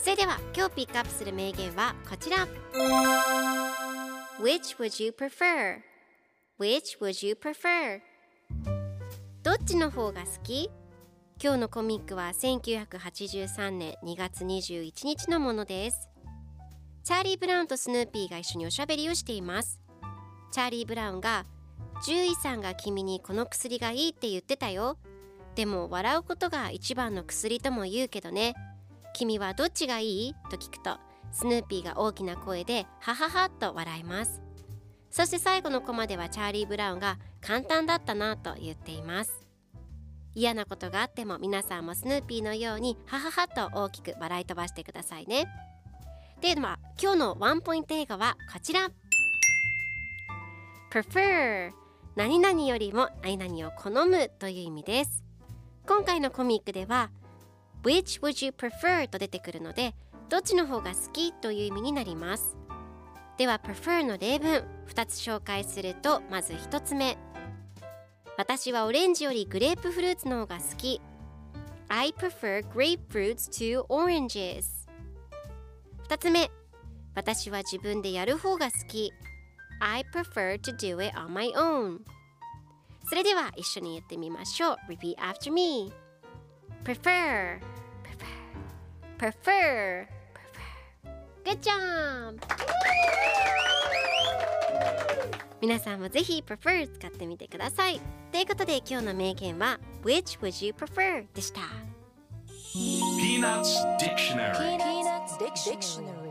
それでは今日ピックアップする名言はこちら。Which would you prefer? Which would you prefer? どっちの方が好き？今日のコミックは1983年2月21日のものです。チャーリー・ブラウンとスヌーピーが一緒におしゃべりをしています。チャーリー・ブラウンが獣医さんが君にこの薬がいいって言ってたよ。でも笑うことが一番の薬とも言うけどね。君はどっちがいい？と聞くとスヌーピーが大きな声でハハハと笑います。そして最後のコマではチャーリー・ブラウンが簡単だったなと言っています。嫌なことがあっても皆さんもスヌーピーのようにハハハと大きく笑い飛ばしてくださいね。では今日のワンポイント映画はこちら。Prefer 何々よりも何々を好むという意味です。今回のコミックでは which would you prefer? と出てくるのでどっちの方が好きという意味になります。では prefer の例文2つ紹介するとまず1つ目。私はオレンジよりグレープフルーツの方が好き。I prefer grapefruits to oranges. 2つ目。私は自分でやる方が好き。I prefer to do it on my own. それでは一緒に言ってみましょう。Repeat after me. Prefer prefer prefer prefer Good job 皆さんもぜひ prefer 使ってみてくださいということで今日の名言は Which would you prefer? でした Peanuts Dictionary Peanuts Dictionary